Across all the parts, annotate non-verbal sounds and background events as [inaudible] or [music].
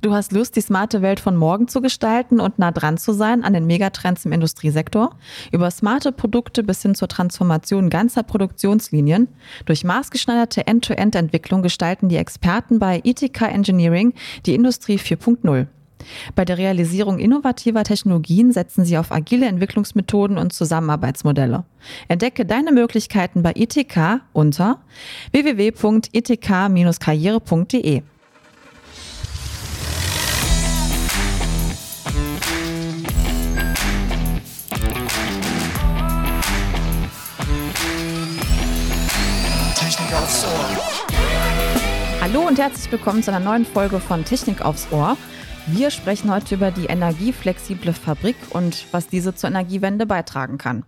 Du hast Lust, die smarte Welt von morgen zu gestalten und nah dran zu sein an den Megatrends im Industriesektor? Über smarte Produkte bis hin zur Transformation ganzer Produktionslinien. Durch maßgeschneiderte End-to-End-Entwicklung gestalten die Experten bei ITK Engineering die Industrie 4.0. Bei der Realisierung innovativer Technologien setzen sie auf agile Entwicklungsmethoden und Zusammenarbeitsmodelle. Entdecke deine Möglichkeiten bei ITK unter www.itk-karriere.de. Und herzlich willkommen zu einer neuen Folge von Technik aufs Ohr. Wir sprechen heute über die energieflexible Fabrik und was diese zur Energiewende beitragen kann.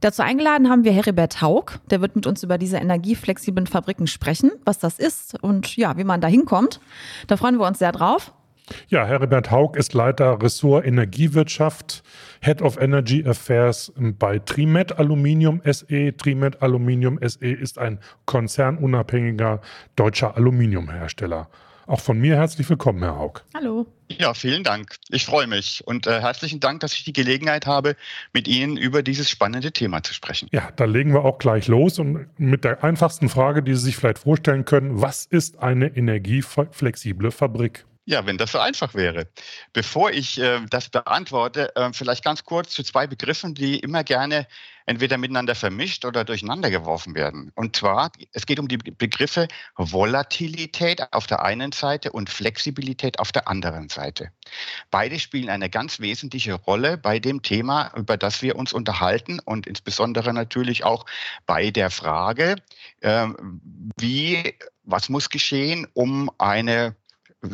Dazu eingeladen haben wir Heribert Haug. Der wird mit uns über diese energieflexiblen Fabriken sprechen, was das ist und ja, wie man da hinkommt. Da freuen wir uns sehr drauf. Ja, Heribert Haug ist Leiter Ressort Energiewirtschaft, Head of Energy Affairs bei Trimet Aluminium SE. Trimet Aluminium SE ist ein konzernunabhängiger deutscher Aluminiumhersteller. Auch von mir herzlich willkommen, Herr Haug. Hallo. Ja, vielen Dank. Ich freue mich und äh, herzlichen Dank, dass ich die Gelegenheit habe, mit Ihnen über dieses spannende Thema zu sprechen. Ja, da legen wir auch gleich los und mit der einfachsten Frage, die Sie sich vielleicht vorstellen können, was ist eine energieflexible Fabrik? Ja, wenn das so einfach wäre. Bevor ich äh, das beantworte, äh, vielleicht ganz kurz zu zwei Begriffen, die immer gerne entweder miteinander vermischt oder durcheinander geworfen werden. Und zwar, es geht um die Begriffe Volatilität auf der einen Seite und Flexibilität auf der anderen Seite. Beide spielen eine ganz wesentliche Rolle bei dem Thema, über das wir uns unterhalten und insbesondere natürlich auch bei der Frage, äh, wie, was muss geschehen, um eine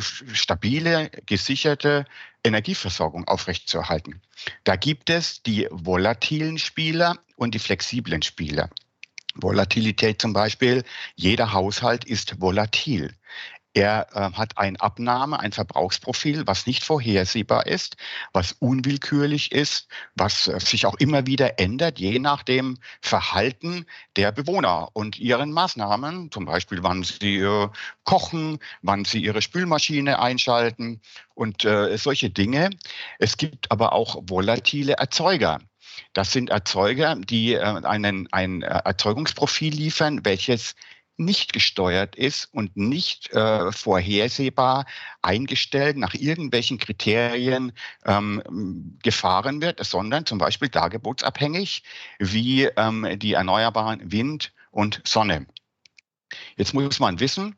stabile, gesicherte Energieversorgung aufrechtzuerhalten. Da gibt es die volatilen Spieler und die flexiblen Spieler. Volatilität zum Beispiel, jeder Haushalt ist volatil. Er äh, hat ein Abnahme, ein Verbrauchsprofil, was nicht vorhersehbar ist, was unwillkürlich ist, was äh, sich auch immer wieder ändert, je nach dem Verhalten der Bewohner und ihren Maßnahmen, zum Beispiel wann sie äh, kochen, wann sie ihre Spülmaschine einschalten und äh, solche Dinge. Es gibt aber auch volatile Erzeuger. Das sind Erzeuger, die äh, einen, ein äh, Erzeugungsprofil liefern, welches nicht gesteuert ist und nicht äh, vorhersehbar eingestellt nach irgendwelchen Kriterien ähm, gefahren wird, sondern zum Beispiel dargebotsabhängig wie ähm, die erneuerbaren Wind und Sonne. Jetzt muss man wissen,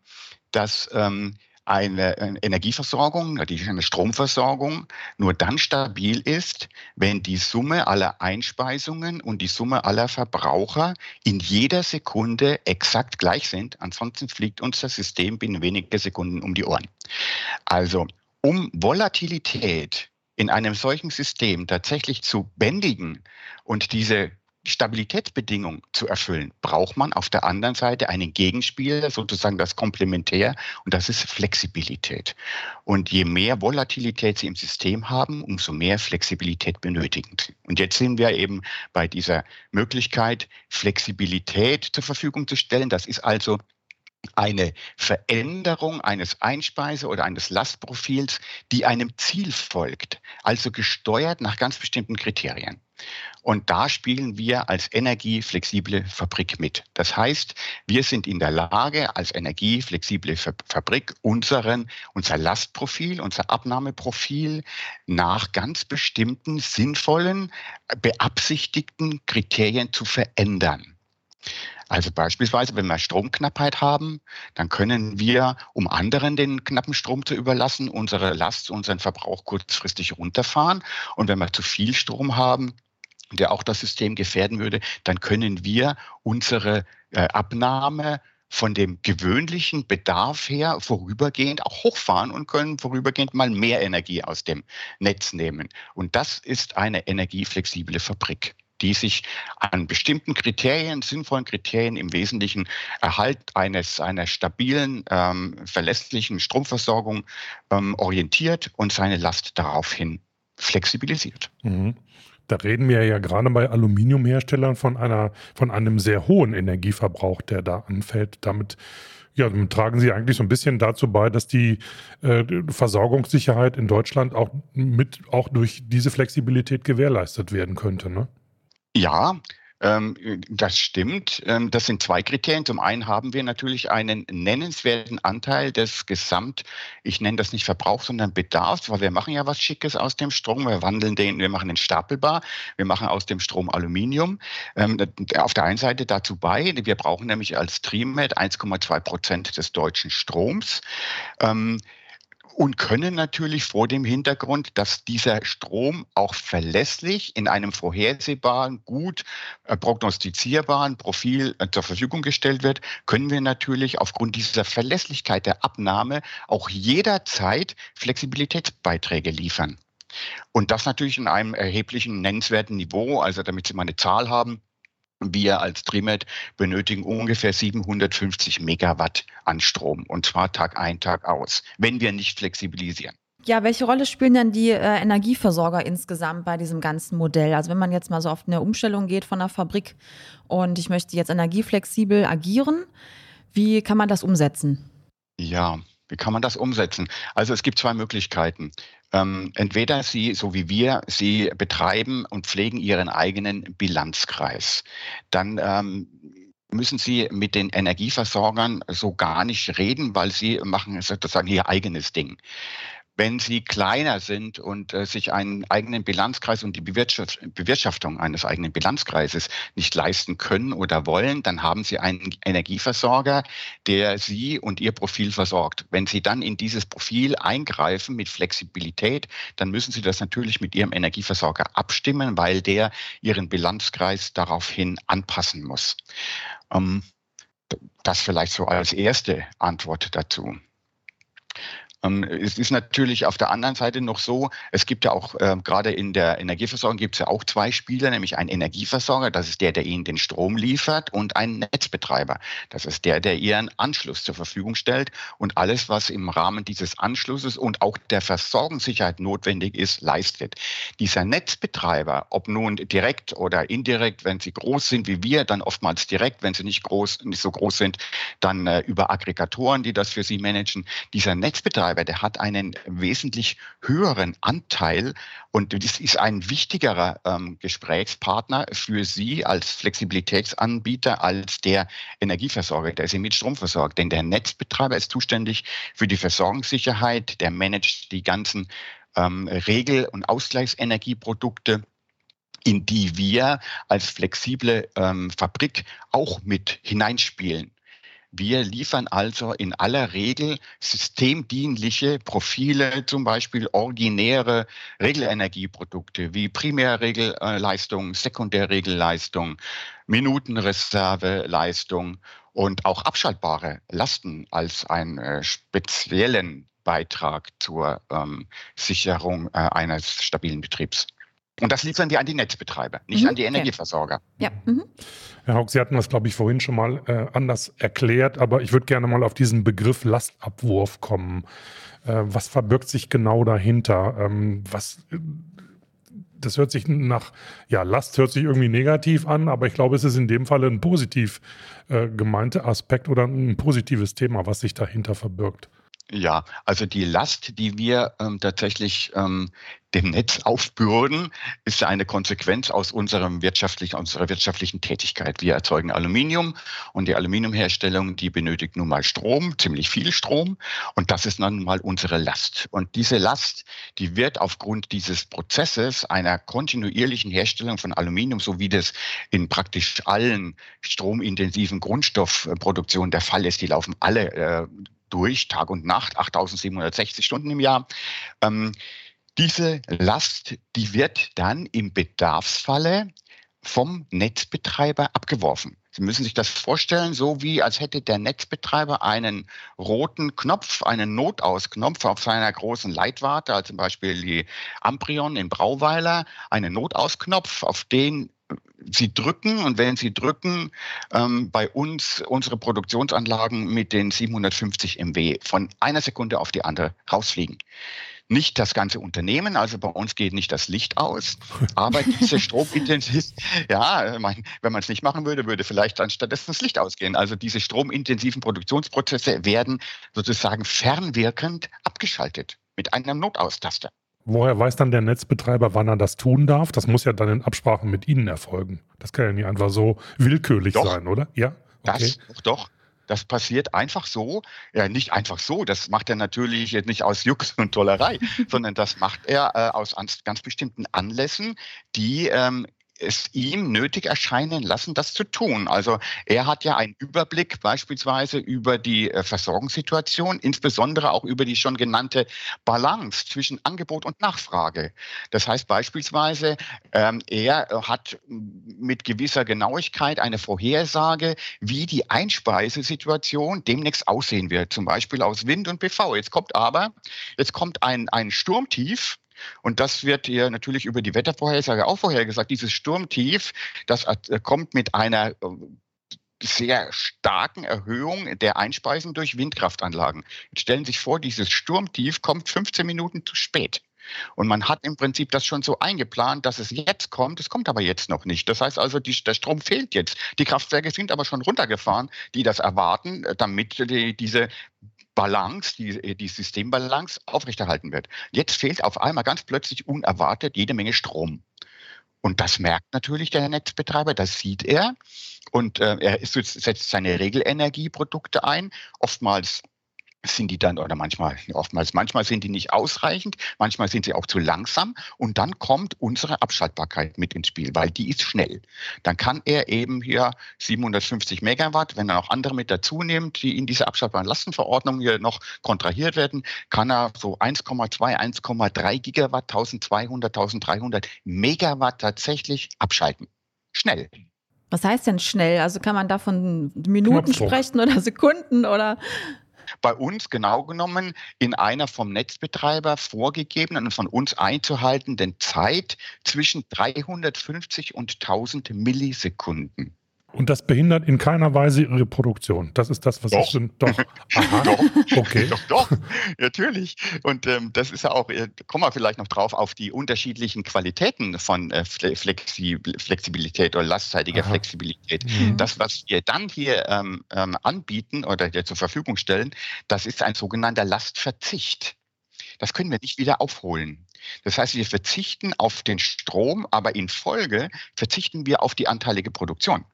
dass ähm, eine Energieversorgung, eine Stromversorgung nur dann stabil ist, wenn die Summe aller Einspeisungen und die Summe aller Verbraucher in jeder Sekunde exakt gleich sind. Ansonsten fliegt uns das System binnen weniger Sekunden um die Ohren. Also um Volatilität in einem solchen System tatsächlich zu bändigen und diese Stabilitätsbedingung zu erfüllen, braucht man auf der anderen Seite einen Gegenspieler, sozusagen das Komplementär, und das ist Flexibilität. Und je mehr Volatilität Sie im System haben, umso mehr Flexibilität benötigen Sie. Und jetzt sind wir eben bei dieser Möglichkeit, Flexibilität zur Verfügung zu stellen. Das ist also eine Veränderung eines Einspeise- oder eines Lastprofils, die einem Ziel folgt, also gesteuert nach ganz bestimmten Kriterien. Und da spielen wir als energieflexible Fabrik mit. Das heißt, wir sind in der Lage, als energieflexible Fabrik unseren, unser Lastprofil, unser Abnahmeprofil nach ganz bestimmten sinnvollen, beabsichtigten Kriterien zu verändern. Also beispielsweise, wenn wir Stromknappheit haben, dann können wir, um anderen den knappen Strom zu überlassen, unsere Last, unseren Verbrauch kurzfristig runterfahren. Und wenn wir zu viel Strom haben, der auch das System gefährden würde, dann können wir unsere äh, Abnahme von dem gewöhnlichen Bedarf her vorübergehend auch hochfahren und können vorübergehend mal mehr Energie aus dem Netz nehmen. Und das ist eine energieflexible Fabrik die sich an bestimmten Kriterien, sinnvollen Kriterien im Wesentlichen Erhalt eines einer stabilen, ähm, verlässlichen Stromversorgung ähm, orientiert und seine Last daraufhin flexibilisiert. Mhm. Da reden wir ja gerade bei Aluminiumherstellern von einer, von einem sehr hohen Energieverbrauch, der da anfällt. Damit Ja, dann tragen Sie eigentlich so ein bisschen dazu bei, dass die äh, Versorgungssicherheit in Deutschland auch mit auch durch diese Flexibilität gewährleistet werden könnte, ne? Ja, ähm, das stimmt. Ähm, das sind zwei Kriterien. Zum einen haben wir natürlich einen nennenswerten Anteil des Gesamt, ich nenne das nicht Verbrauch, sondern Bedarfs, weil wir machen ja was Schickes aus dem Strom. Wir wandeln den, wir machen den stapelbar, wir machen aus dem Strom Aluminium. Ähm, auf der einen Seite dazu bei, wir brauchen nämlich als Trimet 1,2 Prozent des deutschen Stroms und können natürlich vor dem Hintergrund, dass dieser Strom auch verlässlich in einem vorhersehbaren, gut äh, prognostizierbaren Profil äh, zur Verfügung gestellt wird, können wir natürlich aufgrund dieser Verlässlichkeit der Abnahme auch jederzeit Flexibilitätsbeiträge liefern. Und das natürlich in einem erheblichen nennenswerten Niveau. Also damit Sie mal eine Zahl haben, wir als Trimet benötigen ungefähr 750 Megawatt an Strom und zwar Tag ein, Tag aus, wenn wir nicht flexibilisieren. Ja, welche Rolle spielen denn die äh, Energieversorger insgesamt bei diesem ganzen Modell? Also wenn man jetzt mal so auf eine Umstellung geht von der Fabrik und ich möchte jetzt energieflexibel agieren, wie kann man das umsetzen? Ja, wie kann man das umsetzen? Also es gibt zwei Möglichkeiten. Ähm, entweder Sie, so wie wir, Sie betreiben und pflegen Ihren eigenen Bilanzkreis. Dann ähm, müssen Sie mit den Energieversorgern so gar nicht reden, weil Sie machen sozusagen Ihr eigenes Ding. Wenn Sie kleiner sind und äh, sich einen eigenen Bilanzkreis und die Bewirtschaft Bewirtschaftung eines eigenen Bilanzkreises nicht leisten können oder wollen, dann haben Sie einen Energieversorger, der Sie und Ihr Profil versorgt. Wenn Sie dann in dieses Profil eingreifen mit Flexibilität, dann müssen Sie das natürlich mit Ihrem Energieversorger abstimmen, weil der Ihren Bilanzkreis daraufhin anpassen muss. Ähm, das vielleicht so als erste Antwort dazu. Ähm, es ist natürlich auf der anderen Seite noch so, es gibt ja auch äh, gerade in der Energieversorgung gibt es ja auch zwei Spieler, nämlich einen Energieversorger, das ist der, der Ihnen den Strom liefert, und einen Netzbetreiber, das ist der, der Ihren Anschluss zur Verfügung stellt und alles, was im Rahmen dieses Anschlusses und auch der Versorgungssicherheit notwendig ist, leistet. Dieser Netzbetreiber, ob nun direkt oder indirekt, wenn sie groß sind wie wir, dann oftmals direkt, wenn sie nicht groß, nicht so groß sind, dann äh, über Aggregatoren, die das für sie managen. Dieser Netzbetreiber Netzbetreiber, der hat einen wesentlich höheren Anteil und das ist ein wichtigerer ähm, Gesprächspartner für Sie als Flexibilitätsanbieter als der Energieversorger, der Sie mit Strom versorgt. Denn der Netzbetreiber ist zuständig für die Versorgungssicherheit, der managt die ganzen ähm, Regel- und Ausgleichsenergieprodukte in die wir als flexible ähm, Fabrik auch mit hineinspielen. Wir liefern also in aller Regel systemdienliche Profile, zum Beispiel originäre Regelenergieprodukte wie Primärregelleistung, Sekundärregelleistung, Minutenreserveleistung und auch abschaltbare Lasten als einen äh, speziellen Beitrag zur ähm, Sicherung äh, eines stabilen Betriebs. Und das liefern wir an die Netzbetreiber, nicht mhm. an die Energieversorger. Ja. Mhm. Herr Haug, Sie hatten das, glaube ich, vorhin schon mal äh, anders erklärt, aber ich würde gerne mal auf diesen Begriff Lastabwurf kommen. Äh, was verbirgt sich genau dahinter? Ähm, was, das hört sich nach, ja, Last hört sich irgendwie negativ an, aber ich glaube, es ist in dem Fall ein positiv äh, gemeinter Aspekt oder ein positives Thema, was sich dahinter verbirgt. Ja, also die Last, die wir ähm, tatsächlich ähm, dem Netz aufbürden, ist eine Konsequenz aus unserem wirtschaftlichen, unserer wirtschaftlichen Tätigkeit. Wir erzeugen Aluminium und die Aluminiumherstellung, die benötigt nun mal Strom, ziemlich viel Strom und das ist nun mal unsere Last. Und diese Last, die wird aufgrund dieses Prozesses einer kontinuierlichen Herstellung von Aluminium, so wie das in praktisch allen stromintensiven Grundstoffproduktionen der Fall ist, die laufen alle äh, durch, Tag und Nacht, 8760 Stunden im Jahr. Ähm, diese Last, die wird dann im Bedarfsfalle vom Netzbetreiber abgeworfen. Sie müssen sich das vorstellen, so wie als hätte der Netzbetreiber einen roten Knopf, einen Notausknopf auf seiner großen Leitwarte, also zum Beispiel die Amprion in Brauweiler, einen Notausknopf, auf den Sie drücken und wenn Sie drücken, ähm, bei uns unsere Produktionsanlagen mit den 750 MW von einer Sekunde auf die andere rausfliegen. Nicht das ganze Unternehmen, also bei uns geht nicht das Licht aus, aber diese [laughs] stromintensiv, ja, wenn man es nicht machen würde, würde vielleicht dann stattdessen das Licht ausgehen. Also diese stromintensiven Produktionsprozesse werden sozusagen fernwirkend abgeschaltet mit einem Notaustaster. Woher weiß dann der Netzbetreiber, wann er das tun darf? Das muss ja dann in Absprache mit Ihnen erfolgen. Das kann ja nicht einfach so willkürlich doch, sein, oder? Ja. Okay. Das, doch, doch. Das passiert einfach so, ja nicht einfach so, das macht er natürlich nicht aus Jux und Tollerei, [laughs] sondern das macht er äh, aus ganz bestimmten Anlässen, die ähm, es ihm nötig erscheinen lassen, das zu tun. Also er hat ja einen Überblick beispielsweise über die äh, Versorgungssituation, insbesondere auch über die schon genannte Balance zwischen Angebot und Nachfrage. Das heißt beispielsweise, ähm, er hat mit gewisser Genauigkeit eine Vorhersage, wie die Einspeisesituation demnächst aussehen wird, zum Beispiel aus Wind und PV. Jetzt kommt aber, jetzt kommt ein, ein Sturmtief, und das wird hier natürlich über die Wettervorhersage auch vorhergesagt. Dieses Sturmtief, das äh, kommt mit einer äh, sehr starken Erhöhung der Einspeisung durch Windkraftanlagen. Jetzt stellen Sie sich vor, dieses Sturmtief kommt 15 Minuten zu spät. Und man hat im Prinzip das schon so eingeplant, dass es jetzt kommt. Es kommt aber jetzt noch nicht. Das heißt also, die, der Strom fehlt jetzt. Die Kraftwerke sind aber schon runtergefahren, die das erwarten, äh, damit die, diese Balance, die, äh, die Systembalance aufrechterhalten wird. Jetzt fehlt auf einmal ganz plötzlich unerwartet jede Menge Strom. Und das merkt natürlich der Netzbetreiber, das sieht er. Und äh, er setzt seine Regelenergieprodukte ein. Oftmals sind die dann oder manchmal oftmals manchmal sind die nicht ausreichend, manchmal sind sie auch zu langsam und dann kommt unsere Abschaltbarkeit mit ins Spiel, weil die ist schnell. Dann kann er eben hier 750 Megawatt, wenn er noch andere mit dazu nimmt, die in dieser abschaltbaren Lastenverordnung hier noch kontrahiert werden, kann er so 1,2, 1,3 Gigawatt, 1200, 1300 Megawatt tatsächlich abschalten. Schnell. Was heißt denn schnell? Also kann man da von Minuten sprechen oder Sekunden oder? Bei uns genau genommen in einer vom Netzbetreiber vorgegebenen und von uns einzuhaltenden Zeit zwischen 350 und 1000 Millisekunden. Und das behindert in keiner Weise ihre Produktion. Das ist das, was doch. ich schon. [laughs] Doch. Aha. doch. Okay. Doch, doch. Natürlich. Und ähm, das ist ja auch, äh, kommen wir vielleicht noch drauf, auf die unterschiedlichen Qualitäten von äh, Flexib Flexibilität oder lastzeitiger Aha. Flexibilität. Mhm. Das, was wir dann hier ähm, ähm, anbieten oder dir zur Verfügung stellen, das ist ein sogenannter Lastverzicht. Das können wir nicht wieder aufholen. Das heißt, wir verzichten auf den Strom, aber in Folge verzichten wir auf die anteilige Produktion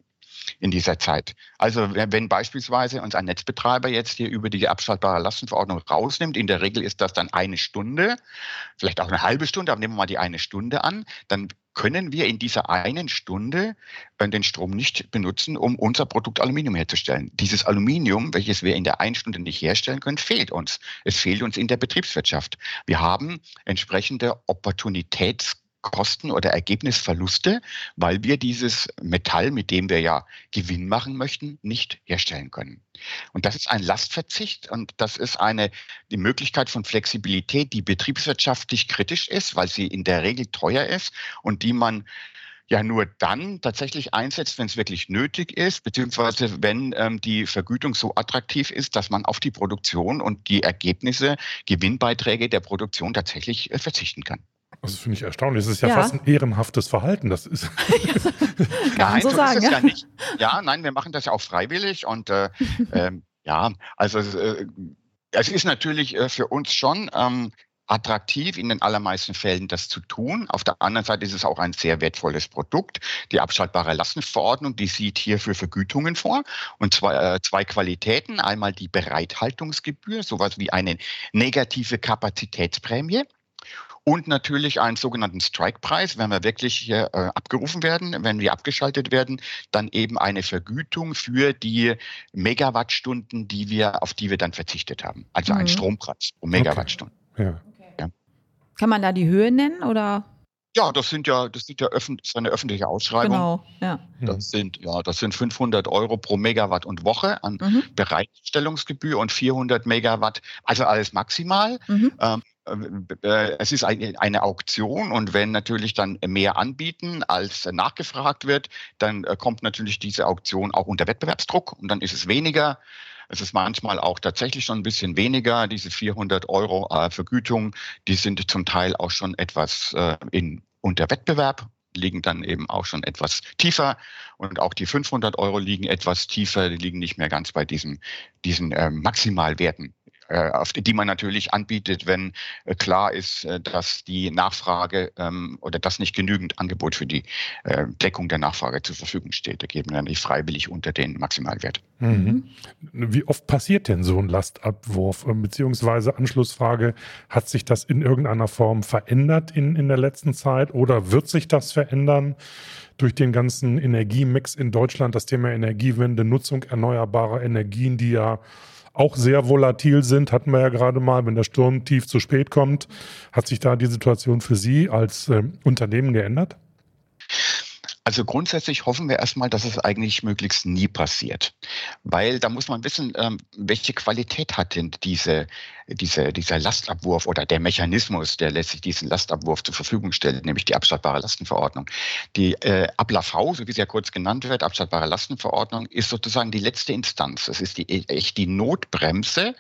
in dieser Zeit. Also wenn beispielsweise uns ein Netzbetreiber jetzt hier über die abschaltbare Lastenverordnung rausnimmt, in der Regel ist das dann eine Stunde, vielleicht auch eine halbe Stunde, aber nehmen wir mal die eine Stunde an, dann können wir in dieser einen Stunde äh, den Strom nicht benutzen, um unser Produkt Aluminium herzustellen. Dieses Aluminium, welches wir in der einen Stunde nicht herstellen können, fehlt uns. Es fehlt uns in der Betriebswirtschaft. Wir haben entsprechende Opportunitäts Kosten oder Ergebnisverluste, weil wir dieses Metall, mit dem wir ja Gewinn machen möchten, nicht herstellen können. Und das ist ein Lastverzicht und das ist eine, die Möglichkeit von Flexibilität, die betriebswirtschaftlich kritisch ist, weil sie in der Regel teuer ist und die man ja nur dann tatsächlich einsetzt, wenn es wirklich nötig ist, beziehungsweise wenn ähm, die Vergütung so attraktiv ist, dass man auf die Produktion und die Ergebnisse, Gewinnbeiträge der Produktion tatsächlich äh, verzichten kann. Das finde ich erstaunlich. Das ist ja, ja, fast ein ehrenhaftes Verhalten. Das ist [laughs] Kann nein, so, so sagen, ist es ja. ja. nicht. Ja, nein, wir machen das ja auch freiwillig und äh, [laughs] äh, ja, also äh, es ist natürlich äh, für uns schon ähm, attraktiv, in den allermeisten Fällen das zu tun. Auf der anderen Seite ist es auch ein sehr wertvolles Produkt. Die abschaltbare Lastenverordnung, die sieht hierfür Vergütungen vor und zwar äh, zwei Qualitäten. Einmal die Bereithaltungsgebühr, sowas wie eine negative Kapazitätsprämie und natürlich einen sogenannten Strike-Preis, wenn wir wirklich äh, abgerufen werden, wenn wir abgeschaltet werden, dann eben eine Vergütung für die Megawattstunden, die wir, auf die wir dann verzichtet haben. Also mhm. ein Strompreis pro Megawattstunden. Okay. Ja. Ja. Kann man da die Höhe nennen oder? Ja, das sind ja, das sind ja öffentlich, ist eine öffentliche Ausschreibung. Genau, ja. Das sind, ja, das sind 500 Euro pro Megawatt und Woche an mhm. Bereitstellungsgebühr und 400 Megawatt, also alles maximal. Mhm. Ähm, äh, es ist eine Auktion und wenn natürlich dann mehr anbieten, als nachgefragt wird, dann äh, kommt natürlich diese Auktion auch unter Wettbewerbsdruck und dann ist es weniger Es ist manchmal auch tatsächlich schon ein bisschen weniger. Diese 400 Euro äh, Vergütung, die sind zum Teil auch schon etwas äh, in, unter Wettbewerb liegen dann eben auch schon etwas tiefer und auch die 500 Euro liegen etwas tiefer, die liegen nicht mehr ganz bei diesen, diesen äh, Maximalwerten, äh, die man natürlich anbietet, wenn äh, klar ist, äh, dass die Nachfrage ähm, oder dass nicht genügend Angebot für die Deckung der Nachfrage zur Verfügung steht. Da geben wir nicht freiwillig unter den Maximalwert. Mhm. Wie oft passiert denn so ein Lastabwurf? Beziehungsweise Anschlussfrage, hat sich das in irgendeiner Form verändert in, in der letzten Zeit oder wird sich das verändern? durch den ganzen Energiemix in Deutschland, das Thema Energiewende, Nutzung erneuerbarer Energien, die ja auch sehr volatil sind, hatten wir ja gerade mal, wenn der Sturm tief zu spät kommt. Hat sich da die Situation für Sie als äh, Unternehmen geändert? Also grundsätzlich hoffen wir erstmal, dass es eigentlich möglichst nie passiert. Weil da muss man wissen, ähm, welche Qualität hat denn diese, diese, dieser Lastabwurf oder der Mechanismus, der letztlich diesen Lastabwurf zur Verfügung stellt, nämlich die abschaltbare Lastenverordnung. Die äh, ABLAV, so wie sie ja kurz genannt wird, abschaltbare Lastenverordnung, ist sozusagen die letzte Instanz. Das ist die, echt die Notbremse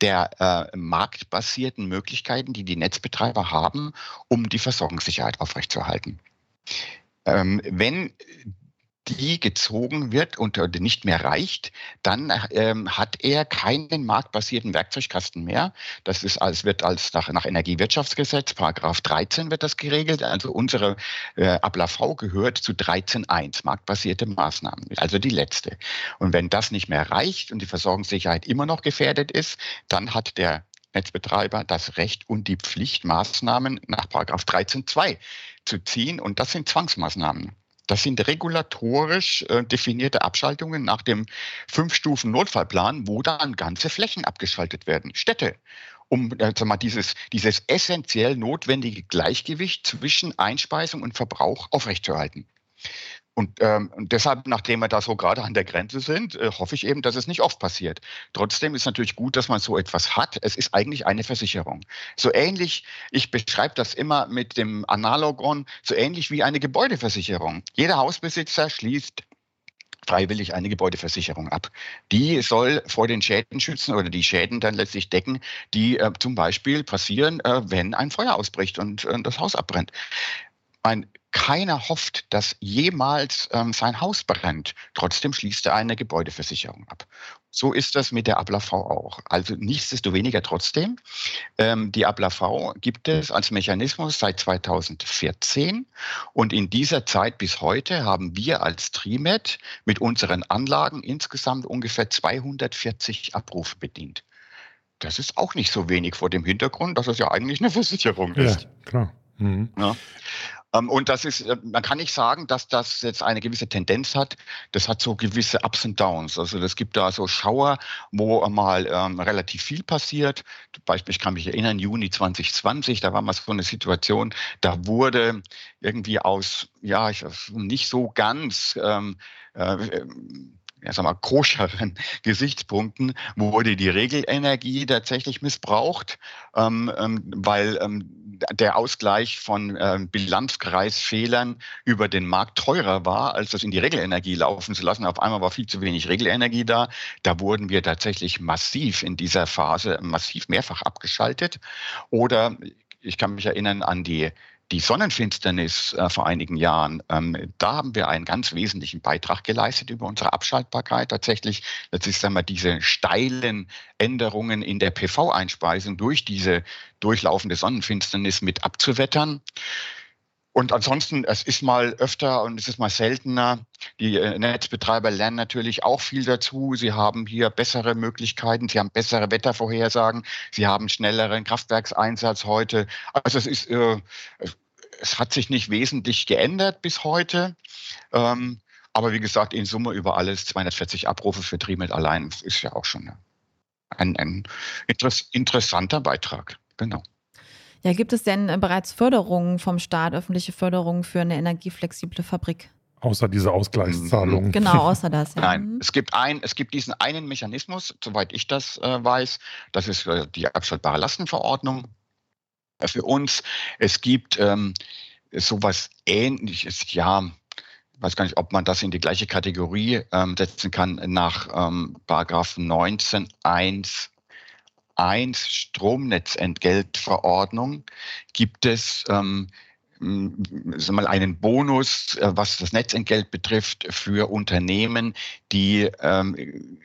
der äh, marktbasierten Möglichkeiten, die die Netzbetreiber haben, um die Versorgungssicherheit aufrechtzuerhalten. Ähm, wenn die gezogen wird und nicht mehr reicht, dann ähm, hat er keinen marktbasierten Werkzeugkasten mehr. Das ist als wird als nach, nach Energiewirtschaftsgesetz, Paragraph 13 wird das geregelt. Also unsere äh, ABLAV gehört zu 13.1, marktbasierte Maßnahmen, also die letzte. Und wenn das nicht mehr reicht und die Versorgungssicherheit immer noch gefährdet ist, dann hat der Netzbetreiber das Recht und die Pflicht, Maßnahmen nach Paragraph 13.2 zu ziehen. Und das sind Zwangsmaßnahmen. Das sind regulatorisch äh, definierte Abschaltungen nach dem Fünf-Stufen-Notfallplan, wo dann ganze Flächen abgeschaltet werden. Städte, um äh, mal, dieses, dieses essentiell notwendige Gleichgewicht zwischen Einspeisung und Verbrauch aufrechtzuerhalten. Und, ähm, und deshalb, nachdem wir da so gerade an der Grenze sind, äh, hoffe ich eben, dass es nicht oft passiert. Trotzdem ist natürlich gut, dass man so etwas hat. Es ist eigentlich eine Versicherung. So ähnlich, ich beschreibe das immer mit dem Analogon, so ähnlich wie eine Gebäudeversicherung. Jeder Hausbesitzer schließt freiwillig eine Gebäudeversicherung ab. Die soll vor den Schäden schützen oder die Schäden dann letztlich decken, die äh, zum Beispiel passieren, äh, wenn ein Feuer ausbricht und äh, das Haus abbrennt. Mein keiner hofft, dass jemals ähm, sein Haus brennt. Trotzdem schließt er eine Gebäudeversicherung ab. So ist das mit der ABLAV auch. Also nichtsdestoweniger trotzdem. Ähm, die ABLAV gibt es als Mechanismus seit 2014 und in dieser Zeit bis heute haben wir als Trimet mit unseren Anlagen insgesamt ungefähr 240 Abrufe bedient. Das ist auch nicht so wenig vor dem Hintergrund, dass es ja eigentlich eine Versicherung ist. Ja, klar. Mhm. Ja. Ähm, und das ist, äh, man kann nicht sagen, dass das jetzt eine gewisse Tendenz hat. Das hat so gewisse Ups und Downs. Also es gibt da so Schauer, wo mal ähm, relativ viel passiert. Beispiel, ich kann mich erinnern, Juni 2020, da war mal so eine Situation, da wurde irgendwie aus, ja, ich, nicht so ganz ähm, äh, ja, sag mal, koscheren [laughs] Gesichtspunkten wurde die Regelenergie tatsächlich missbraucht, ähm, ähm, weil ähm, der Ausgleich von ähm, Bilanzkreisfehlern über den Markt teurer war, als das in die Regelenergie laufen zu lassen. Auf einmal war viel zu wenig Regelenergie da. Da wurden wir tatsächlich massiv in dieser Phase massiv mehrfach abgeschaltet. Oder ich kann mich erinnern an die die Sonnenfinsternis äh, vor einigen Jahren, ähm, da haben wir einen ganz wesentlichen Beitrag geleistet über unsere Abschaltbarkeit. Tatsächlich, das ist einmal diese steilen Änderungen in der PV-Einspeisung durch diese durchlaufende Sonnenfinsternis mit abzuwettern. Und ansonsten, es ist mal öfter und es ist mal seltener. Die äh, Netzbetreiber lernen natürlich auch viel dazu. Sie haben hier bessere Möglichkeiten, sie haben bessere Wettervorhersagen, sie haben schnelleren Kraftwerkseinsatz heute. Also es ist, äh, es hat sich nicht wesentlich geändert bis heute. Ähm, aber wie gesagt, in Summe über alles 240 Abrufe für Trimet allein ist ja auch schon ein, ein interessanter Beitrag. Genau. Ja, gibt es denn äh, bereits Förderungen vom Staat, öffentliche Förderungen für eine energieflexible Fabrik? Außer diese Ausgleichszahlungen. Genau, außer das. Ja. Nein, mhm. es gibt, ein, es gibt diesen einen Mechanismus, soweit ich das äh, weiß, das ist äh, die abschaltbare Lastenverordnung für uns. Es gibt ähm, sowas ähnliches, ja, weiß gar nicht, ob man das in die gleiche Kategorie ähm, setzen kann, nach ähm, Paragraph 19.1 1 Stromnetzentgeltverordnung gibt es ähm, mal einen Bonus, äh, was das Netzentgelt betrifft, für Unternehmen, die ähm,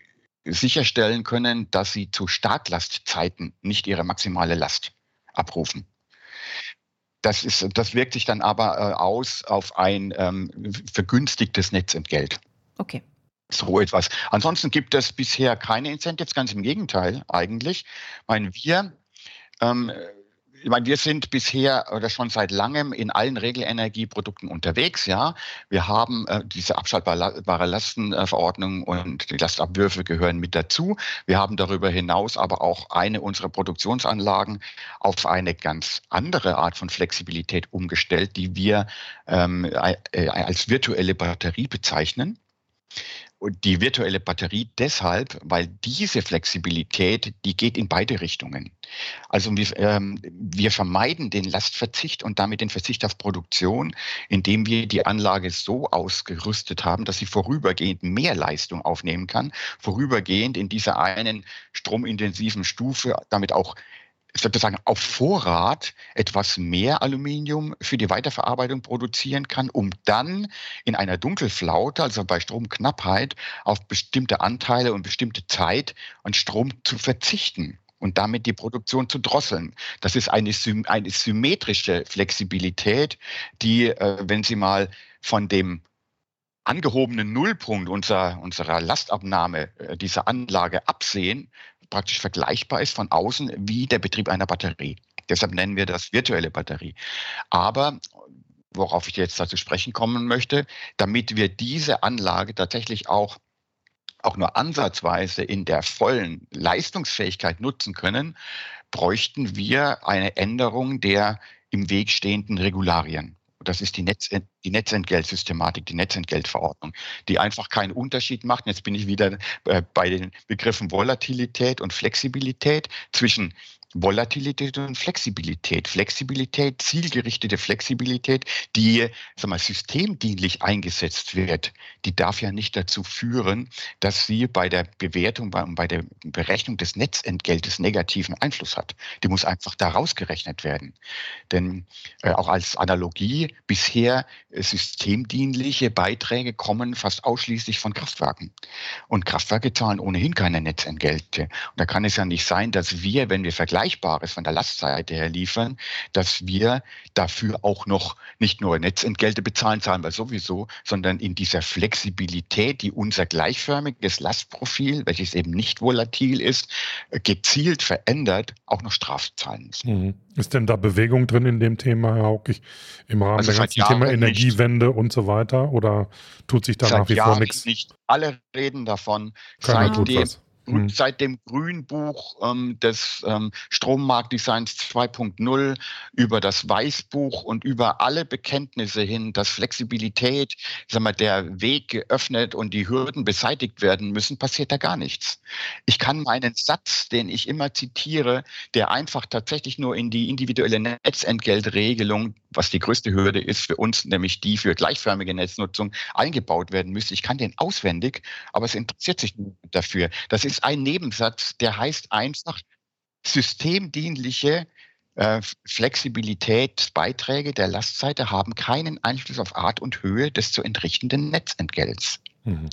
sicherstellen können, dass sie zu Startlastzeiten nicht ihre maximale Last abrufen. Das, ist, das wirkt sich dann aber äh, aus auf ein ähm, vergünstigtes Netzentgelt. Okay. So etwas. Ansonsten gibt es bisher keine Incentives, ganz im Gegenteil eigentlich. Ich meine, wir ähm, ich meine, wir sind bisher oder schon seit langem in allen Regelenergieprodukten unterwegs. Ja, wir haben äh, diese abschaltbare Lastenverordnung und die Lastabwürfe gehören mit dazu. Wir haben darüber hinaus aber auch eine unserer Produktionsanlagen auf eine ganz andere Art von Flexibilität umgestellt, die wir ähm, äh, als virtuelle Batterie bezeichnen. Und die virtuelle Batterie deshalb, weil diese Flexibilität, die geht in beide Richtungen. Also wir, ähm, wir vermeiden den Lastverzicht und damit den Verzicht auf Produktion, indem wir die Anlage so ausgerüstet haben, dass sie vorübergehend mehr Leistung aufnehmen kann, vorübergehend in dieser einen stromintensiven Stufe damit auch sozusagen auf Vorrat etwas mehr Aluminium für die Weiterverarbeitung produzieren kann, um dann in einer Dunkelflaute, also bei Stromknappheit, auf bestimmte Anteile und bestimmte Zeit an Strom zu verzichten und damit die Produktion zu drosseln. Das ist eine, eine symmetrische Flexibilität, die, äh, wenn Sie mal von dem angehobenen Nullpunkt unserer, unserer Lastabnahme äh, dieser Anlage absehen, praktisch vergleichbar ist von außen wie der Betrieb einer Batterie. Deshalb nennen wir das virtuelle Batterie. Aber worauf ich jetzt dazu sprechen kommen möchte, damit wir diese Anlage tatsächlich auch auch nur ansatzweise in der vollen Leistungsfähigkeit nutzen können, bräuchten wir eine Änderung der im Weg stehenden Regularien. Das ist die, Netz, die Netzentgeltsystematik, die Netzentgeltverordnung, die einfach keinen Unterschied macht. Jetzt bin ich wieder äh, bei den Begriffen Volatilität und Flexibilität zwischen Volatilität und Flexibilität. Flexibilität, zielgerichtete Flexibilität, die sag mal, systemdienlich eingesetzt wird, die darf ja nicht dazu führen, dass sie bei der Bewertung, bei, bei der Berechnung des Netzentgeltes negativen Einfluss hat. Die muss einfach da rausgerechnet werden. Denn äh, auch als Analogie, bisher äh, systemdienliche Beiträge kommen fast ausschließlich von Kraftwerken. Und Kraftwerke zahlen ohnehin keine Netzentgelte. Und da kann es ja nicht sein, dass wir, wenn wir vergleichen, Vergleichbares von der Lastseite her liefern, dass wir dafür auch noch nicht nur Netzentgelte bezahlen, zahlen wir sowieso, sondern in dieser Flexibilität, die unser gleichförmiges Lastprofil, welches eben nicht volatil ist, gezielt verändert, auch noch Strafe zahlen müssen. Mhm. Ist denn da Bewegung drin in dem Thema, Herr Haukig, im Rahmen also der ganzen Thema Energiewende nicht. und so weiter? Oder tut sich da seit nach wie Jahren vor nichts? Nicht alle reden davon. Keiner seitdem, mhm. seit dem Grünbuch ähm, des ähm, Strommarktdesigns 2.0 über das Weißbuch und über alle Bekenntnisse hin, dass Flexibilität, sag mal, der Weg geöffnet und die Hürden beseitigt werden müssen, passiert da gar nichts. Ich kann meinen Satz, den ich immer zitiere, der einfach tatsächlich nur in die individuelle Netzentgeltregelung, was die größte Hürde ist für uns, nämlich die für gleichförmige Netznutzung, eingebaut werden müsste. Ich kann den auswendig, aber es interessiert sich dafür. Das ist ein Nebensatz, der heißt einfach systemdienliche äh, Flexibilitätsbeiträge der Lastseite haben keinen Einfluss auf Art und Höhe des zu entrichtenden Netzentgelts. Mhm.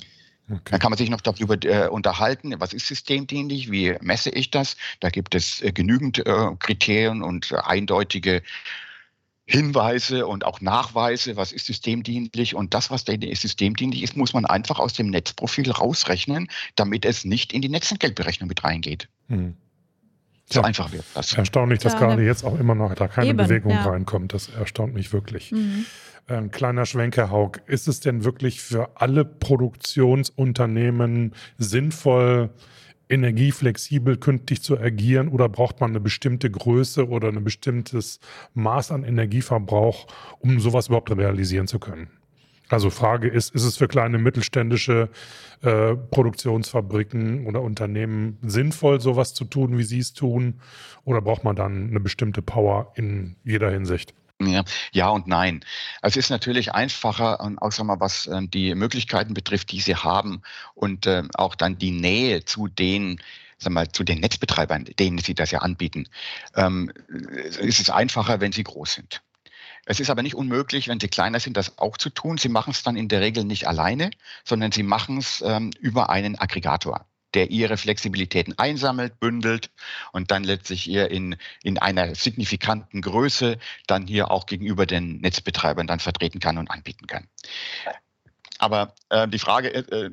Okay. Dann kann man sich noch darüber äh, unterhalten, was ist systemdienlich, wie messe ich das. Da gibt es äh, genügend äh, Kriterien und eindeutige Hinweise und auch Nachweise, was ist systemdienlich und das, was systemdienlich ist, muss man einfach aus dem Netzprofil rausrechnen, damit es nicht in die Netzentgeltberechnung mit reingeht. Hm. So ja. einfach wird das. Erstaunlich, dass ja, gerade jetzt auch immer noch da keine eben, Bewegung ja. reinkommt. Das erstaunt mich wirklich. Mhm. Ein kleiner Schwenker, Haug. Ist es denn wirklich für alle Produktionsunternehmen sinnvoll, energieflexibel künftig zu agieren oder braucht man eine bestimmte Größe oder ein bestimmtes Maß an Energieverbrauch, um sowas überhaupt realisieren zu können? Also Frage ist, ist es für kleine mittelständische äh, Produktionsfabriken oder Unternehmen sinnvoll, sowas zu tun, wie Sie es tun? Oder braucht man dann eine bestimmte Power in jeder Hinsicht? Ja, ja und nein. Es ist natürlich einfacher, auch sagen wir, was äh, die Möglichkeiten betrifft, die sie haben und äh, auch dann die Nähe zu den sagen wir, zu den Netzbetreibern, denen sie das ja anbieten, ähm, ist es einfacher, wenn sie groß sind. Es ist aber nicht unmöglich, wenn sie kleiner sind, das auch zu tun. Sie machen es dann in der Regel nicht alleine, sondern sie machen es ähm, über einen Aggregator der ihre Flexibilitäten einsammelt, bündelt und dann letztlich ihr in, in einer signifikanten Größe dann hier auch gegenüber den Netzbetreibern dann vertreten kann und anbieten kann. Aber äh, die Frage, äh,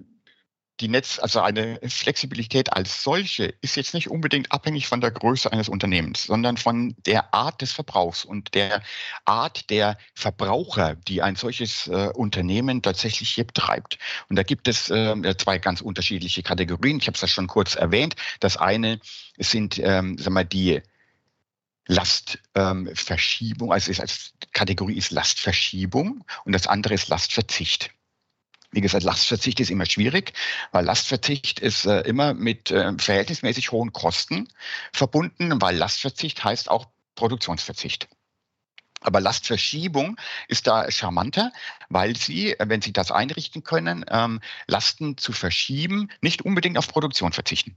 die Netz, also eine Flexibilität als solche ist jetzt nicht unbedingt abhängig von der Größe eines Unternehmens, sondern von der Art des Verbrauchs und der Art der Verbraucher, die ein solches äh, Unternehmen tatsächlich hier betreibt. Und da gibt es äh, zwei ganz unterschiedliche Kategorien. Ich habe es ja schon kurz erwähnt. Das eine sind, ähm, sagen wir, die Lastverschiebung, ähm, also ist als Kategorie ist Lastverschiebung und das andere ist Lastverzicht. Wie gesagt, Lastverzicht ist immer schwierig, weil Lastverzicht ist äh, immer mit äh, verhältnismäßig hohen Kosten verbunden, weil Lastverzicht heißt auch Produktionsverzicht. Aber Lastverschiebung ist da charmanter, weil Sie, wenn Sie das einrichten können, ähm, Lasten zu verschieben, nicht unbedingt auf Produktion verzichten.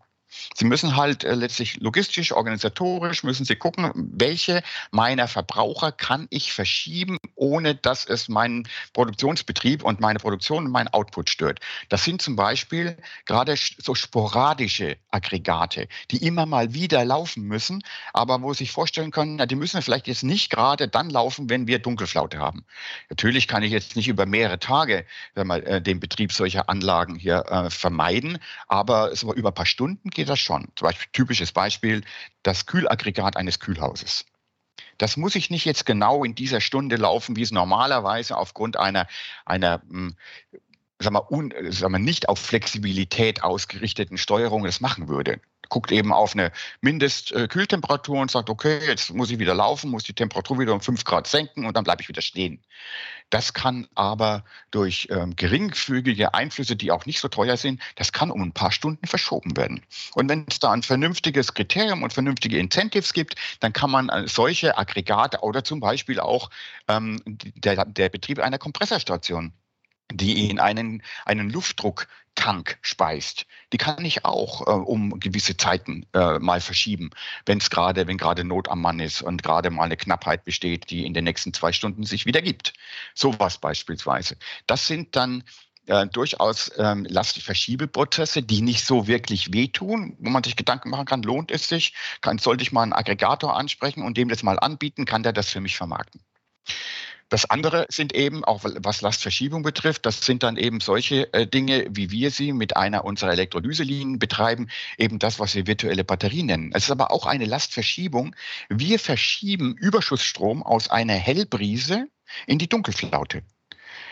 Sie müssen halt äh, letztlich logistisch, organisatorisch, müssen Sie gucken, welche meiner Verbraucher kann ich verschieben, ohne dass es meinen Produktionsbetrieb und meine Produktion und meinen Output stört. Das sind zum Beispiel gerade so sporadische Aggregate, die immer mal wieder laufen müssen, aber wo Sie sich vorstellen können, die müssen vielleicht jetzt nicht gerade dann laufen, wenn wir Dunkelflaute haben. Natürlich kann ich jetzt nicht über mehrere Tage wenn man, äh, den Betrieb solcher Anlagen hier äh, vermeiden, aber so über ein paar Stunden geht das schon. Zum Beispiel typisches Beispiel, das Kühlaggregat eines Kühlhauses. Das muss ich nicht jetzt genau in dieser Stunde laufen, wie es normalerweise aufgrund einer, einer sagen wir, un, sagen wir, nicht auf Flexibilität ausgerichteten Steuerung das machen würde guckt eben auf eine Mindestkühltemperatur und sagt, okay, jetzt muss ich wieder laufen, muss die Temperatur wieder um fünf Grad senken und dann bleibe ich wieder stehen. Das kann aber durch ähm, geringfügige Einflüsse, die auch nicht so teuer sind, das kann um ein paar Stunden verschoben werden. Und wenn es da ein vernünftiges Kriterium und vernünftige Incentives gibt, dann kann man äh, solche Aggregate oder zum Beispiel auch ähm, der, der Betrieb einer Kompressorstation die in einen, einen Luftdrucktank speist, die kann ich auch äh, um gewisse Zeiten äh, mal verschieben, wenn es gerade, wenn gerade Not am Mann ist und gerade mal eine Knappheit besteht, die in den nächsten zwei Stunden sich wieder gibt. Sowas beispielsweise. Das sind dann äh, durchaus ähm, Lastverschiebeprozesse, die nicht so wirklich wehtun, wo man sich Gedanken machen kann, lohnt es sich, kann, sollte ich mal einen Aggregator ansprechen und dem das mal anbieten, kann der das für mich vermarkten. Das andere sind eben, auch was Lastverschiebung betrifft, das sind dann eben solche äh, Dinge, wie wir sie mit einer unserer Elektrolyselinien betreiben, eben das, was wir virtuelle Batterie nennen. Es ist aber auch eine Lastverschiebung. Wir verschieben Überschussstrom aus einer Hellbrise in die Dunkelflaute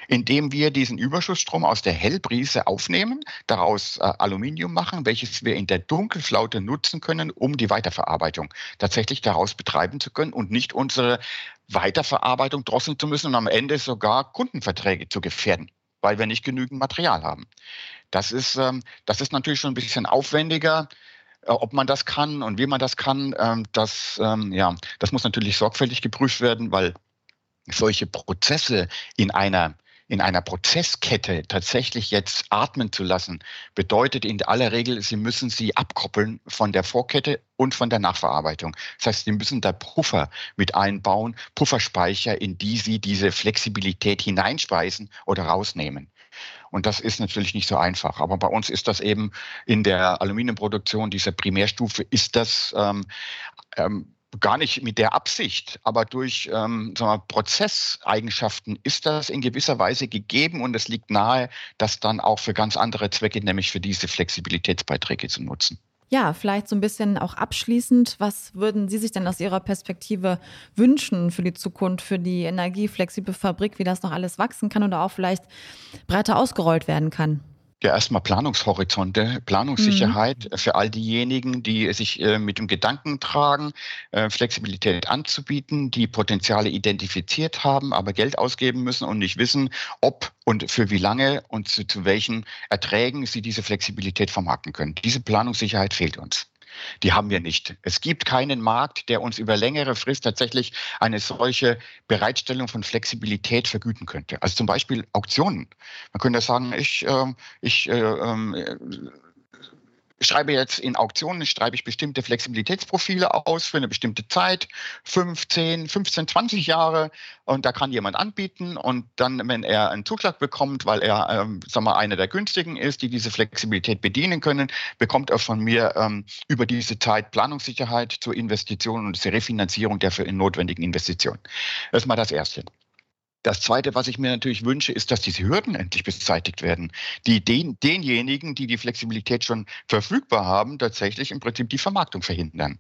indem wir diesen Überschussstrom aus der Hellbrise aufnehmen, daraus äh, Aluminium machen, welches wir in der Dunkelflaute nutzen können, um die Weiterverarbeitung tatsächlich daraus betreiben zu können und nicht unsere Weiterverarbeitung drosseln zu müssen und am Ende sogar Kundenverträge zu gefährden, weil wir nicht genügend Material haben. Das ist, ähm, das ist natürlich schon ein bisschen aufwendiger äh, ob man das kann und wie man das kann, ähm, das, ähm, ja, das muss natürlich sorgfältig geprüft werden, weil solche Prozesse in einer in einer Prozesskette tatsächlich jetzt atmen zu lassen, bedeutet in aller Regel, Sie müssen sie abkoppeln von der Vorkette und von der Nachverarbeitung. Das heißt, Sie müssen da Puffer mit einbauen, Pufferspeicher, in die Sie diese Flexibilität hineinspeisen oder rausnehmen. Und das ist natürlich nicht so einfach. Aber bei uns ist das eben in der Aluminiumproduktion, dieser Primärstufe, ist das ähm, ähm, gar nicht mit der Absicht, aber durch ähm, wir, Prozesseigenschaften ist das in gewisser Weise gegeben und es liegt nahe, das dann auch für ganz andere Zwecke, nämlich für diese Flexibilitätsbeiträge zu nutzen. Ja, vielleicht so ein bisschen auch abschließend, was würden Sie sich denn aus Ihrer Perspektive wünschen für die Zukunft, für die energieflexible Fabrik, wie das noch alles wachsen kann oder auch vielleicht breiter ausgerollt werden kann? Ja erstmal Planungshorizonte, Planungssicherheit mhm. für all diejenigen, die sich äh, mit dem Gedanken tragen, äh, Flexibilität anzubieten, die Potenziale identifiziert haben, aber Geld ausgeben müssen und nicht wissen, ob und für wie lange und zu, zu welchen Erträgen sie diese Flexibilität vermarkten können. Diese Planungssicherheit fehlt uns. Die haben wir nicht. Es gibt keinen Markt, der uns über längere Frist tatsächlich eine solche Bereitstellung von Flexibilität vergüten könnte. Also zum Beispiel Auktionen. Man könnte sagen, ich, äh, ich äh, schreibe jetzt in Auktionen, schreibe ich bestimmte Flexibilitätsprofile aus für eine bestimmte Zeit, 15, 15, 20 Jahre und da kann jemand anbieten und dann, wenn er einen Zuschlag bekommt, weil er, ähm, sagen wir, einer der günstigen ist, die diese Flexibilität bedienen können, bekommt er von mir ähm, über diese Zeit Planungssicherheit zur Investition und zur Refinanzierung der für notwendigen Investitionen. Das ist mal das Erste. Das Zweite, was ich mir natürlich wünsche, ist, dass diese Hürden endlich beseitigt werden, die den, denjenigen, die die Flexibilität schon verfügbar haben, tatsächlich im Prinzip die Vermarktung verhindern.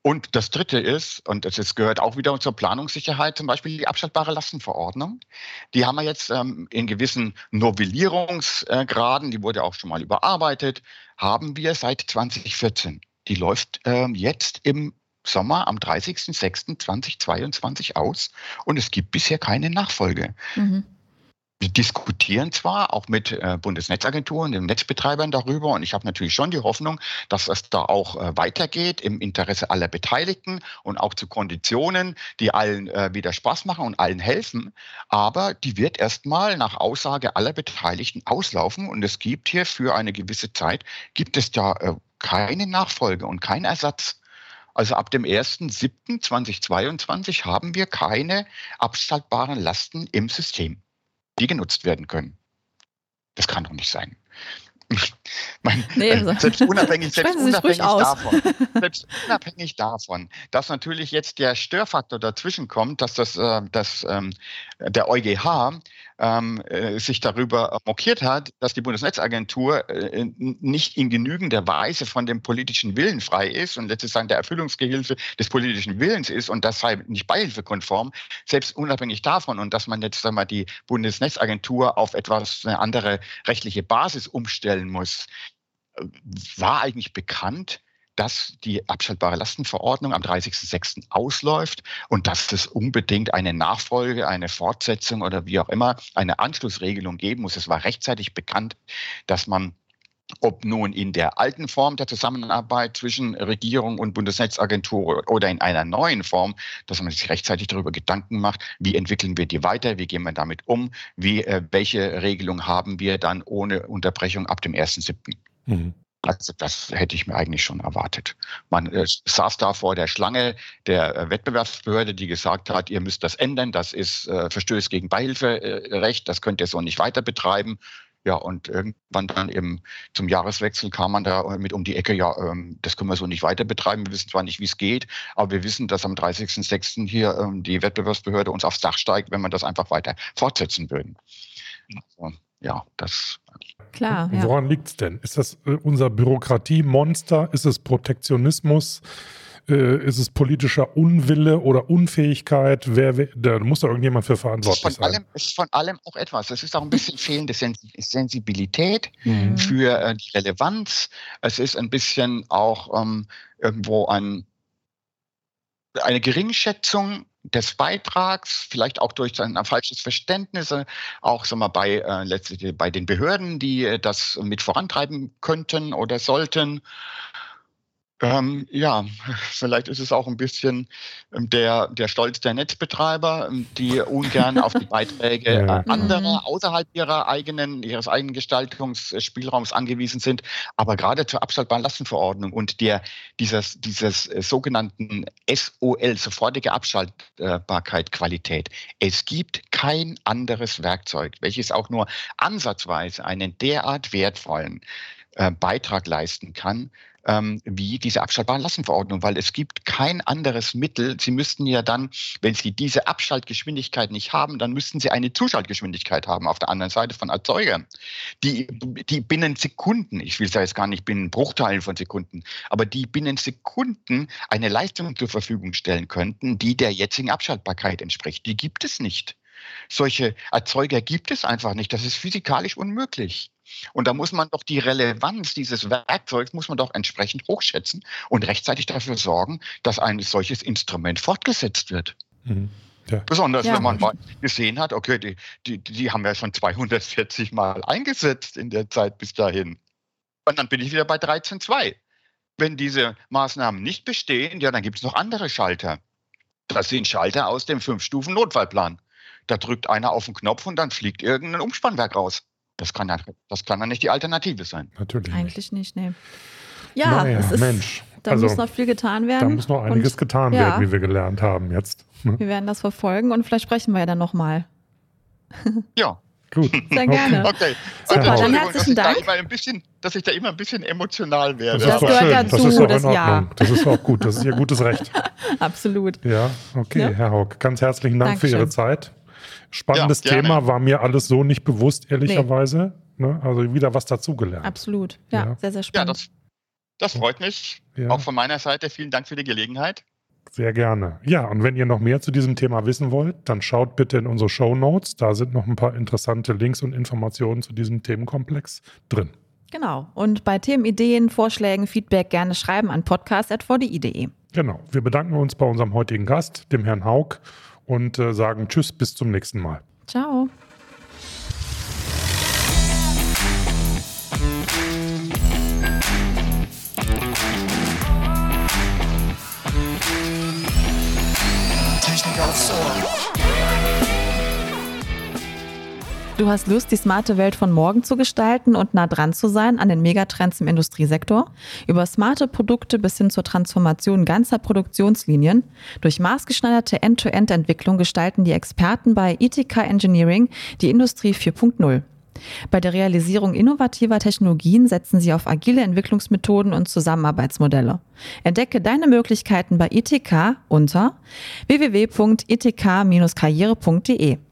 Und das Dritte ist, und das gehört auch wieder zur Planungssicherheit, zum Beispiel die abschaltbare Lastenverordnung. Die haben wir jetzt ähm, in gewissen Novellierungsgraden, die wurde auch schon mal überarbeitet, haben wir seit 2014. Die läuft ähm, jetzt im Sommer am 30.06.2022 aus und es gibt bisher keine Nachfolge. Mhm. Wir diskutieren zwar auch mit äh, Bundesnetzagenturen, den Netzbetreibern darüber und ich habe natürlich schon die Hoffnung, dass es da auch äh, weitergeht im Interesse aller Beteiligten und auch zu Konditionen, die allen äh, wieder Spaß machen und allen helfen. Aber die wird erstmal nach Aussage aller Beteiligten auslaufen und es gibt hier für eine gewisse Zeit, gibt es da äh, keine Nachfolge und keinen Ersatz. Also ab dem 1.7.2022 haben wir keine abschaltbaren Lasten im System, die genutzt werden können. Das kann doch nicht sein. Mein, nee, äh, also selbst unabhängig, [laughs] selbst unabhängig davon, [laughs] selbst unabhängig davon, dass natürlich jetzt der Störfaktor dazwischen kommt, dass das, äh, dass, ähm, der EuGH ähm, äh, sich darüber mokiert hat, dass die Bundesnetzagentur äh, nicht in genügender Weise von dem politischen Willen frei ist und letztlich der Erfüllungsgehilfe des politischen Willens ist und das sei nicht beihilfekonform, selbst unabhängig davon und dass man jetzt wir, die Bundesnetzagentur auf etwas eine andere rechtliche Basis umstellen muss, äh, war eigentlich bekannt, dass die abschaltbare Lastenverordnung am 30.06. ausläuft und dass es unbedingt eine Nachfolge, eine Fortsetzung oder wie auch immer, eine Anschlussregelung geben muss. Es war rechtzeitig bekannt, dass man ob nun in der alten Form der Zusammenarbeit zwischen Regierung und Bundesnetzagentur oder in einer neuen Form, dass man sich rechtzeitig darüber Gedanken macht, wie entwickeln wir die weiter, wie gehen wir damit um, wie, äh, welche Regelung haben wir dann ohne Unterbrechung ab dem 1.7. Mhm. Also das hätte ich mir eigentlich schon erwartet. Man äh, saß da vor der Schlange der äh, Wettbewerbsbehörde, die gesagt hat, ihr müsst das ändern, das ist äh, Verstöß gegen Beihilferecht, das könnt ihr so nicht weiter betreiben. Ja, und irgendwann dann eben zum Jahreswechsel kam man da mit um die Ecke, ja, ähm, das können wir so nicht weiter betreiben. Wir wissen zwar nicht, wie es geht, aber wir wissen, dass am 30.06. hier ähm, die Wettbewerbsbehörde uns aufs Dach steigt, wenn wir das einfach weiter fortsetzen würden. Also, ja, das. Klar. Ja. Woran liegt es denn? Ist das äh, unser Bürokratiemonster? Ist es Protektionismus? Äh, ist es politischer Unwille oder Unfähigkeit? Wer, wer, da muss da irgendjemand für verantwortlich es ist von sein. Allem, es ist von allem auch etwas. Es ist auch ein bisschen fehlende Sensibilität mhm. für äh, die Relevanz. Es ist ein bisschen auch ähm, irgendwo ein, eine Geringschätzung des Beitrags, vielleicht auch durch ein, falsches Verständnis, äh, auch sagen wir, bei, äh, letztlich bei den Behörden, die äh, das mit vorantreiben könnten oder sollten. Ähm, ja, vielleicht ist es auch ein bisschen ähm, der, der Stolz der Netzbetreiber, ähm, die ungern auf die Beiträge [laughs] ja. Äh, anderer mhm. außerhalb ihrer eigenen, ihres eigenen Gestaltungsspielraums angewiesen sind. Aber gerade zur abschaltbaren Lastenverordnung und der, dieses, dieses äh, sogenannten SOL, sofortige Abschaltbarkeit, Qualität. Es gibt kein anderes Werkzeug, welches auch nur ansatzweise einen derart wertvollen äh, Beitrag leisten kann, wie diese abschaltbaren Lastenverordnung, weil es gibt kein anderes Mittel. Sie müssten ja dann, wenn Sie diese Abschaltgeschwindigkeit nicht haben, dann müssten Sie eine Zuschaltgeschwindigkeit haben auf der anderen Seite von Erzeugern, die, die binnen Sekunden, ich will es jetzt gar nicht binnen Bruchteilen von Sekunden, aber die binnen Sekunden eine Leistung zur Verfügung stellen könnten, die der jetzigen Abschaltbarkeit entspricht. Die gibt es nicht. Solche Erzeuger gibt es einfach nicht. Das ist physikalisch unmöglich. Und da muss man doch die Relevanz dieses Werkzeugs muss man doch entsprechend hochschätzen und rechtzeitig dafür sorgen, dass ein solches Instrument fortgesetzt wird. Mhm. Ja. Besonders ja. wenn man mal gesehen hat, okay, die, die, die haben ja schon 240 Mal eingesetzt in der Zeit bis dahin. Und dann bin ich wieder bei 13.2. Wenn diese Maßnahmen nicht bestehen, ja, dann gibt es noch andere Schalter. Das sind Schalter aus dem Fünf-Stufen-Notfallplan. Da drückt einer auf den Knopf und dann fliegt irgendein Umspannwerk raus. Das kann ja, das kann ja nicht die Alternative sein. Natürlich. Eigentlich nicht, nee. Ja, Naja, es ist, Mensch. da Also, muss noch viel getan werden. Da muss noch einiges und getan ja. werden, wie wir gelernt haben jetzt. Ne? Wir werden das verfolgen und vielleicht sprechen wir ja dann nochmal. [laughs] Ja, Gut. Sehr gerne. okay. Super, Und dann herzlichen dass ich da Dank. immer ein bisschen, dass ich da immer ein bisschen emotional werde. Das, Das gehört schön. dazu, das ist doch das in ja. Ordnung. Das ist auch gut. Das ist Ihr gutes Recht. [laughs] Absolut. Ja, okay, Ja. Herr Haug. Ganz herzlichen Dank für Dankeschön. Ihre Zeit. Spannendes Ja. Thema, war mir alles so nicht bewusst, ehrlicherweise. Ne? Also wieder was dazugelernt. Absolut. Ja, Ja. sehr, sehr Ja, spannend. das, das freut mich. Ja. Auch von meiner Seite vielen Dank für die Gelegenheit. Sehr gerne. Ja, und wenn ihr noch mehr zu diesem Thema wissen wollt, dann schaut bitte in unsere Show Notes. Da sind noch ein paar interessante Links und Informationen zu diesem Themenkomplex drin. genau. Und bei Themen, Ideen, Vorschlägen, Feedback gerne schreiben an podcast.vdi.de. Genau. Wir bedanken uns bei unserem heutigen Gast, dem Herrn Haug, und äh, sagen Tschüss, bis zum nächsten Mal. Ciao. Du hast Lust, die smarte Welt von morgen zu gestalten und nah dran zu sein an den Megatrends im Industriesektor? Über smarte Produkte bis hin zur Transformation ganzer Produktionslinien. Durch maßgeschneiderte End-to-End-Entwicklung gestalten die Experten bei ITK Engineering die Industrie 4.0. Bei der Realisierung innovativer Technologien setzen sie auf agile Entwicklungsmethoden und Zusammenarbeitsmodelle. Entdecke deine Möglichkeiten bei ITK unter www.itk-karriere.de.